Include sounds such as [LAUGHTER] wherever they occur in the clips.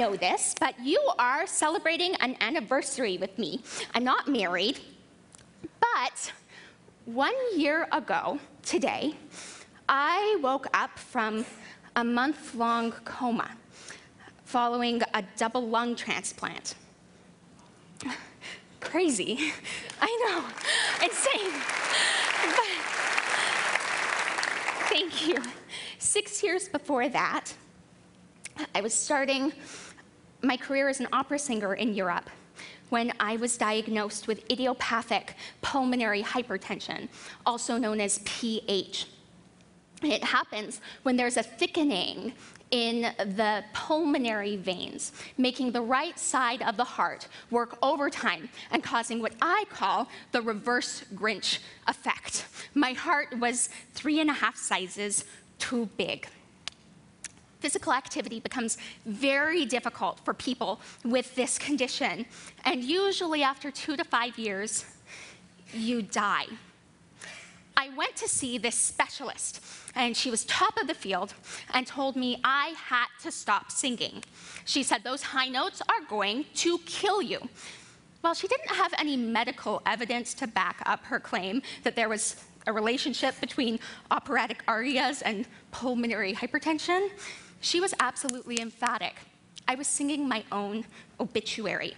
know this, but you are celebrating an anniversary with me. I'm not married, but one year ago today, I woke up from a month long coma following a double lung transplant. Crazy. [LAUGHS] I know, insane. But thank you. Six years before that, I was starting my career as an opera singer in Europe when I was diagnosed with idiopathic pulmonary hypertension, also known as PH. It happens when there's a thickening in the pulmonary veins, making the right side of the heart work overtime and causing what I call the reverse Grinch effect. My heart was three and a half sizes too big physical activity becomes very difficult for people with this condition. And usually after two to five years, you die. I went to see this specialist, and she was top of the field and told me I had to stop singing. She said, Those high notes are going to kill you. Well, she didn't have any medical evidence to back up her claim that there was a relationship between operatic arias and pulmonary hypertension. She was absolutely emphatic. I was singing my own obituary.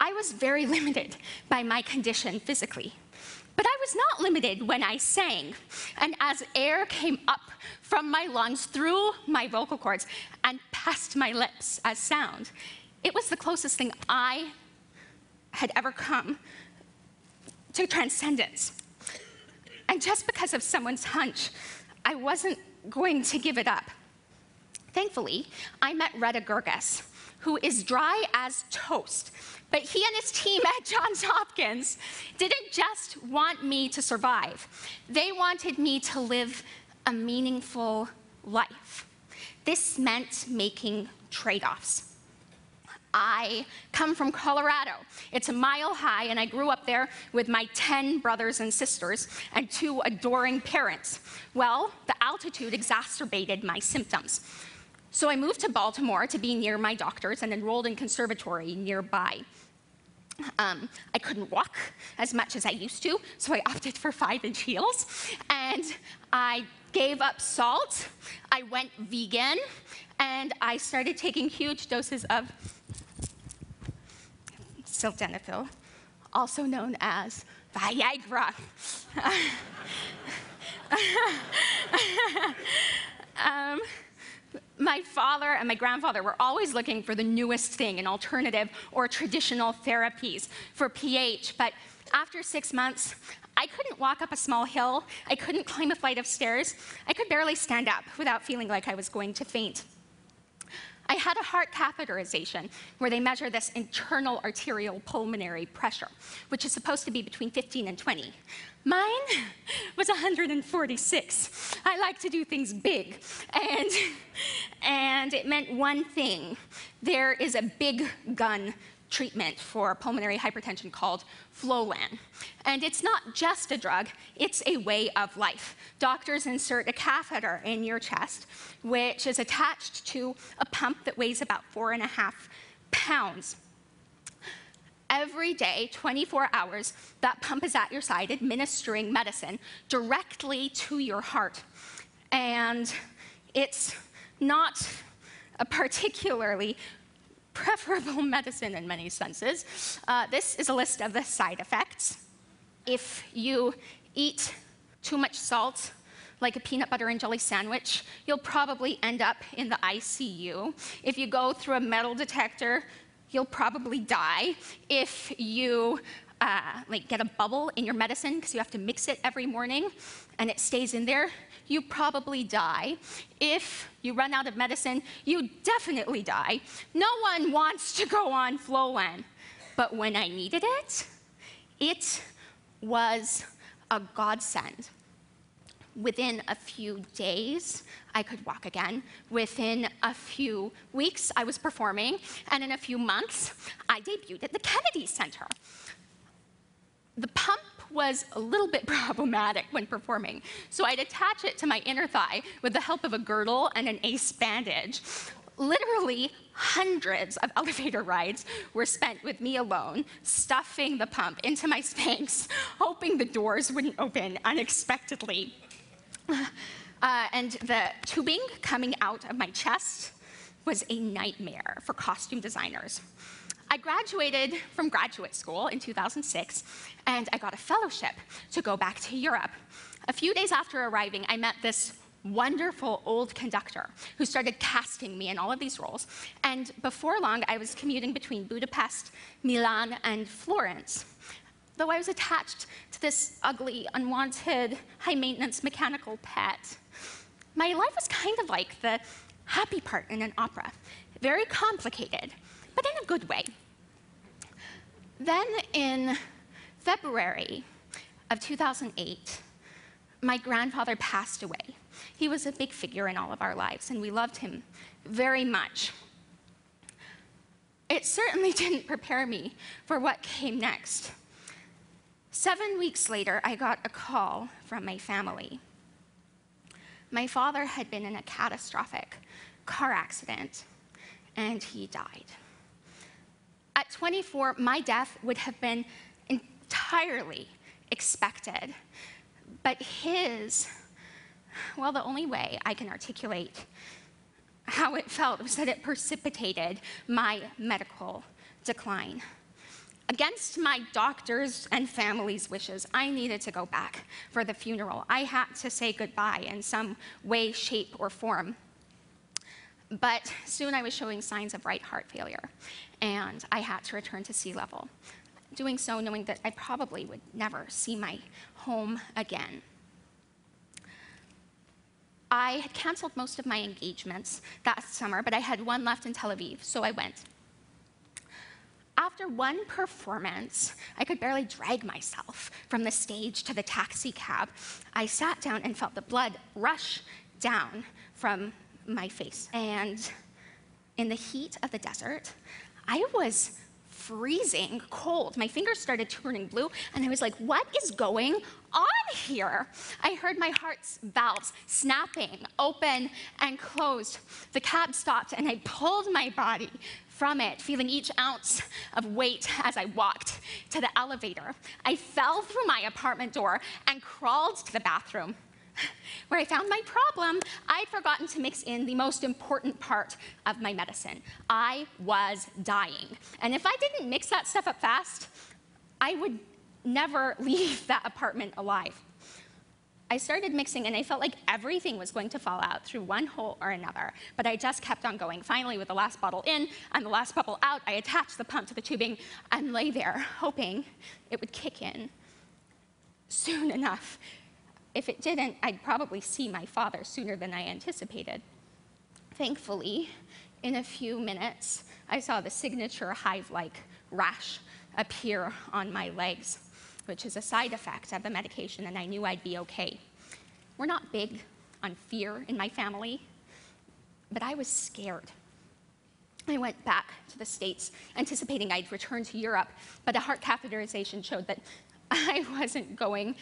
I was very [LAUGHS] limited by my condition physically. But I was not limited when I sang. And as air came up from my lungs through my vocal cords and past my lips as sound, it was the closest thing I had ever come to transcendence. And just because of someone's hunch, I wasn't going to give it up. Thankfully, I met Reda Girgis, who is dry as toast. But he and his team at Johns Hopkins didn't just want me to survive. They wanted me to live a meaningful life. This meant making trade-offs. I come from Colorado. It's a mile high, and I grew up there with my 10 brothers and sisters and two adoring parents. Well, the altitude exacerbated my symptoms. So I moved to Baltimore to be near my doctors and enrolled in conservatory nearby. Um, I couldn't walk as much as I used to, so I opted for five-inch heels. And I gave up salt, I went vegan, and I started taking huge doses of sildenafil, also known as Viagra. um, my father and my grandfather were always looking for the newest thing, an alternative or traditional therapies for PH, but after six months, I couldn't walk up a small hill, I couldn't climb a flight of stairs, I could barely stand up without feeling like I was going to faint. I had a heart catheterization where they measure this internal arterial pulmonary pressure, which is supposed to be between 15 and 20. Mine [LAUGHS] was 146. I like to do things big. And, and it meant one thing. There is a big gun treatment for pulmonary hypertension called Flolan. And it's not just a drug, it's a way of life. Doctors insert a catheter in your chest, which is attached to a pump that weighs about four and a half pounds. Every day, 24 hours, that pump is at your side administering medicine directly to your heart. And it's not a particularly preferable [LAUGHS] medicine in many senses. Uh, this is a list of the side effects. If you eat too much salt, like a peanut butter and jelly sandwich, you'll probably end up in the ICU. If you go through a metal detector, you'll probably die. If you uh, like get a bubble in your medicine because you have to mix it every morning and it stays in there, you probably die. If you run out of medicine, you definitely die. No one wants to go on Flolan. But when I needed it, it was a godsend. Within a few days, I could walk again. Within a few weeks, I was performing. And in a few months, I debuted at the Kennedy Center. Was a little bit [LAUGHS] problematic when performing, so I'd attach it to my inner thigh with the help of a girdle and an ace bandage. Literally hundreds of [LAUGHS] elevator rides were spent with me alone, stuffing the pump into my [LAUGHS] Spanx, hoping the doors wouldn't open unexpectedly. [SIGHS] Uh, and the tubing coming out of my chest was a nightmare for costume designers. I graduated from graduate school in 2006, and I got a fellowship to go back to Europe. A few days after arriving, I met this wonderful old conductor who started casting me in all of these roles. And before long, I was commuting between Budapest, Milan, and Florence. Though I was attached to this ugly, unwanted, high maintenance mechanical pet, my life was kind of like the happy part in an opera very complicated, but in a good way. Then in February of 2008, my grandfather passed away. He was a big figure in all of our lives, and we loved him very much. It certainly [LAUGHS] didn't prepare me for what came next. Seven weeks later, I got a call from my family. My father had been in a catastrophic car accident, and he died. At 24, my death would have been entirely expected, but his well, the only way I can articulate how it felt was that it precipitated my medical decline. Against my doctor's and family's wishes, I needed to go back for the funeral. I had to say goodbye in some way, shape, or form. But soon I was showing signs of right heart failure, and I had to return to sea level. Doing so knowing that I probably would never see my home again. I had canceled most of my engagements that summer, but I had one left in Tel Aviv, so I went. After one performance, I could barely drag myself from the stage to the taxi cab. I sat down and felt the blood rush down from my face. And in the heat of the desert, I was freezing cold. My fingers started turning blue, and I was like, what is going on here? I heard my heart's valves snapping open and closed. The cab stopped, and I pulled my body from it, feeling each ounce of weight as I walked to the elevator. I fell through my apartment door and crawled to the bathroom. [LAUGHS] Where I found my problem, I'd forgotten to mix in the most important part of my medicine. I was dying. And if I didn't mix that stuff up fast, I would never [LAUGHS] leave that apartment alive. I started mixing and I felt like everything was going to fall out through one hole or another, but I just kept on going. Finally, with the last bottle in and the last bubble out, I attached the pump to the tubing and lay there, hoping it would kick in soon enough if it didn't, I'd probably see my father sooner than I anticipated. Thankfully, in a few minutes, I saw the signature hive-like rash appear on my legs, which is a side effect of the medication, and I knew I'd be okay. We're not big on fear in my family, but I was scared. I went back to the States, anticipating I'd return to Europe, but a heart catheterization showed that [LAUGHS] I wasn't going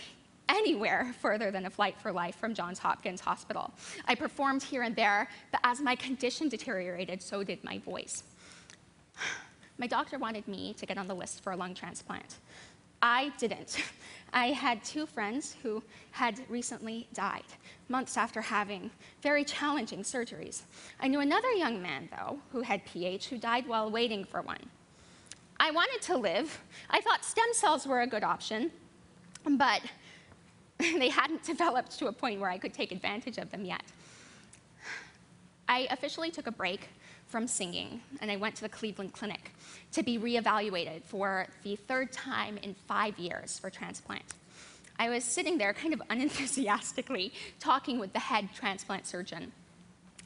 anywhere further than a flight for life from Johns Hopkins Hospital. I performed here and there, but as my condition deteriorated, so did my voice. My doctor wanted me to get on the list for a lung transplant. I didn't. I had two friends who had recently died, months after having very challenging surgeries. I knew another young man, though, who had PH, who died while waiting for one. I wanted to live. I thought stem cells were a good option, but [LAUGHS] they hadn't developed to a point where I could take advantage of them yet. I officially took a break from singing, and I went to the Cleveland Clinic to be reevaluated for the third time in five years for transplant. I was sitting there kind of [LAUGHS] unenthusiastically talking with the head transplant surgeon,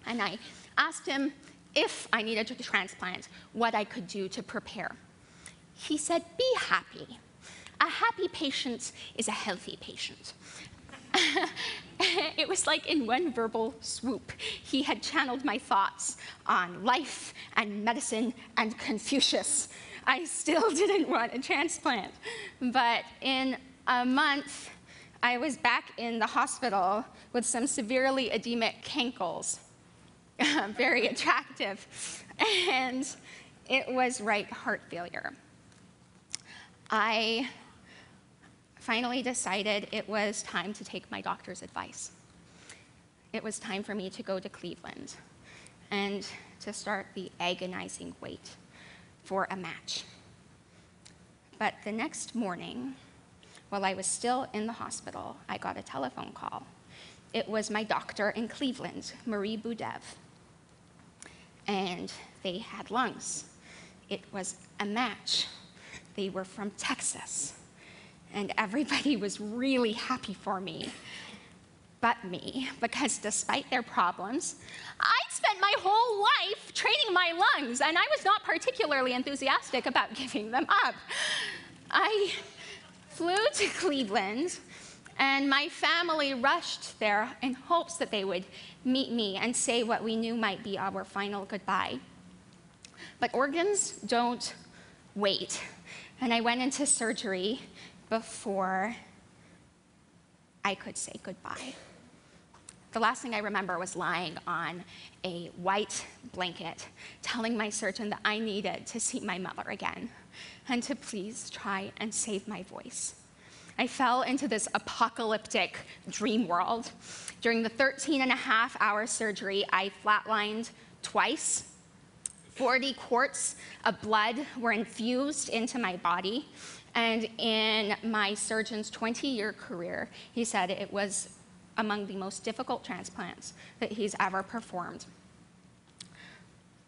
and I asked him if I needed a transplant, what I could do to prepare. He said, be happy. A happy patient is a healthy patient. [LAUGHS] it was like in one verbal swoop, he had channeled my thoughts on life and medicine and Confucius. I still [LAUGHS] didn't want a transplant, but in a month, I was back in the hospital with some severely edemic cankles. [LAUGHS] very attractive. And it was right heart failure. I finally decided it was time to take my doctor's advice. It was time for me to go to Cleveland and to start the agonizing wait for a match. But the next morning, while I was still in the hospital, I got a telephone call. It was my doctor in Cleveland, Marie Budev. And they had lungs. It was a match. They were from Texas. And everybody was really happy for me but me, because despite their problems, I'd spent my whole life training my lungs, and I was not particularly enthusiastic about [LAUGHS] giving them up. I flew to Cleveland, and my family rushed there in hopes that they would meet me and say what we knew might be our final goodbye. But organs don't wait, and I went into surgery before I could say goodbye. The last thing I remember was lying on a white blanket, telling my surgeon that I needed to see my mother again and to please try and save my voice. I fell into this apocalyptic dream world. During the 13 and a half hour surgery, I flatlined twice. 40 quarts of blood were infused into my body. And in my surgeon's 20 year career, he said it was among the most difficult transplants that he's ever performed.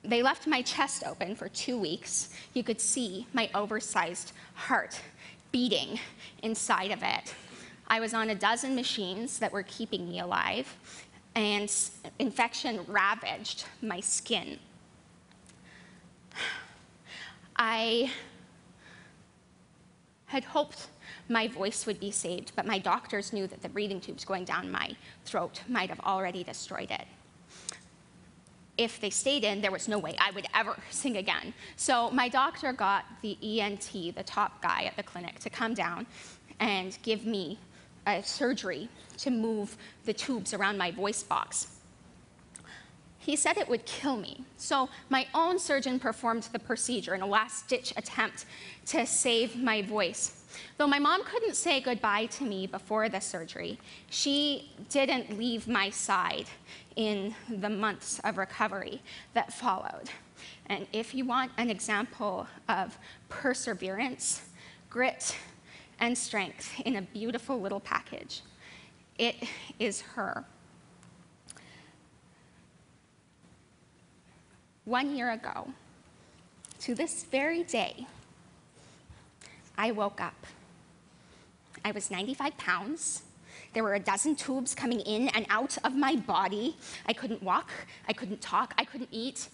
They left my chest open for two weeks. You could see my oversized heart beating inside of it. I was on a dozen machines that were keeping me alive, and infection ravaged my skin. [SIGHS] I had hoped my voice would be saved, but my doctors knew that the breathing tubes going down my throat might have already destroyed it. If they stayed in, there was no way I would ever [LAUGHS] sing again. So my doctor got the ENT, the top guy at the clinic, to come down and give me a surgery to move the tubes around my voice box. He said it would kill me. So my own surgeon performed the procedure in a last ditch attempt to save my voice. Though my mom couldn't say goodbye to me before the surgery, she didn't leave my side in the months of recovery that followed. And if you want an example of perseverance, grit, and strength in a beautiful little package, it is her. One year ago, to this very day, I woke up. I was 95 pounds. There were a dozen tubes coming in and out of my body. I couldn't walk, I couldn't talk, I couldn't eat,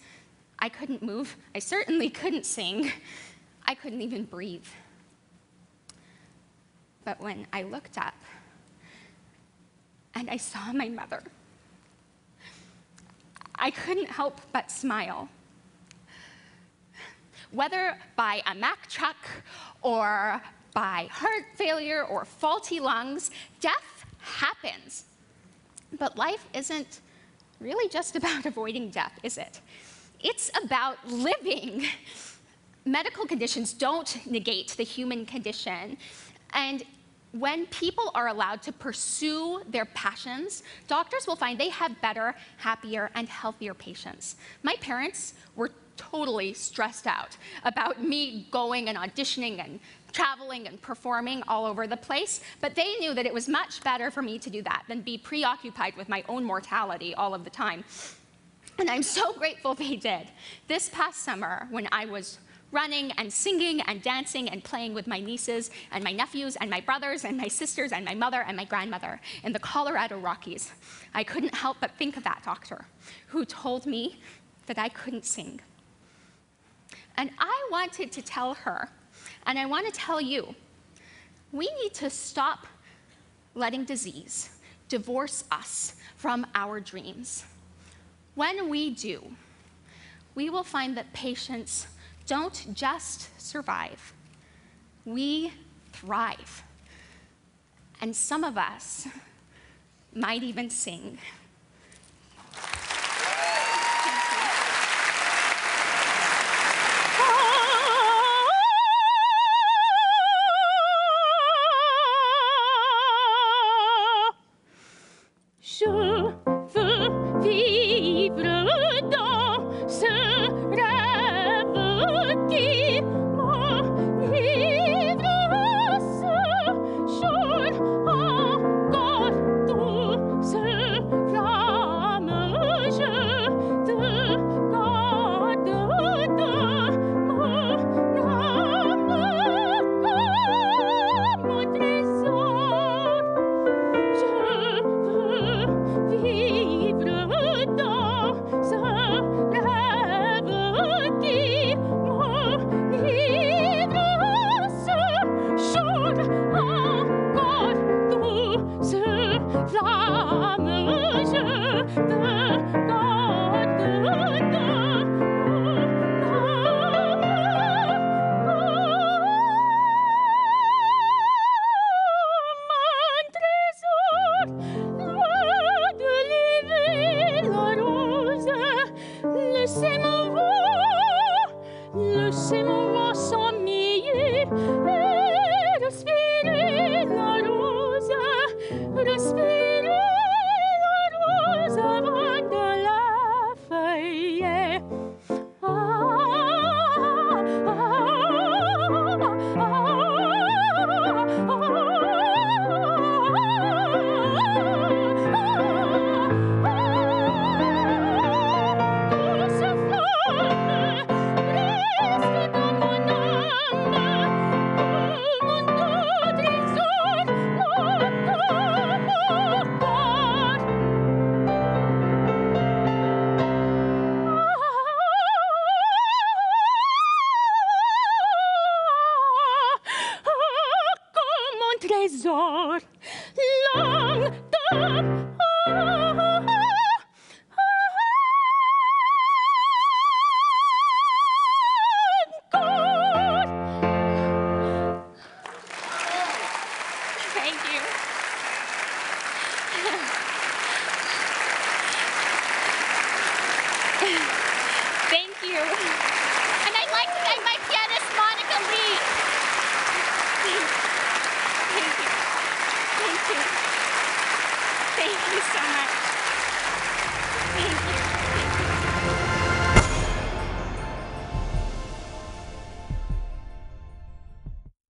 I couldn't move. I certainly couldn't sing. I couldn't even breathe. But when I looked up and I saw my mother, I couldn't help but smile whether by a Mack truck or by heart failure or faulty lungs, death happens. But life isn't really just about [LAUGHS] avoiding death, is it? It's about living. Medical conditions don't negate the human condition. And when people are allowed to pursue their passions, doctors will find they have better, happier, and healthier patients. My parents were totally stressed out about me going and auditioning and traveling and performing all over the place, but they knew that it was much better for me to do that than be preoccupied with my own mortality all of the time. And I'm so grateful they did. This past summer, when I was running and singing and dancing and playing with my nieces and my nephews and my brothers and my sisters and my mother and my grandmother in the Colorado Rockies, I couldn't help but think of that doctor who told me that I couldn't sing. And I wanted to tell her, and I want to tell you, we need to stop letting disease divorce us from our dreams. When we do, we will find that patients don't just survive, we thrive. And some of us might even sing. laissez-moi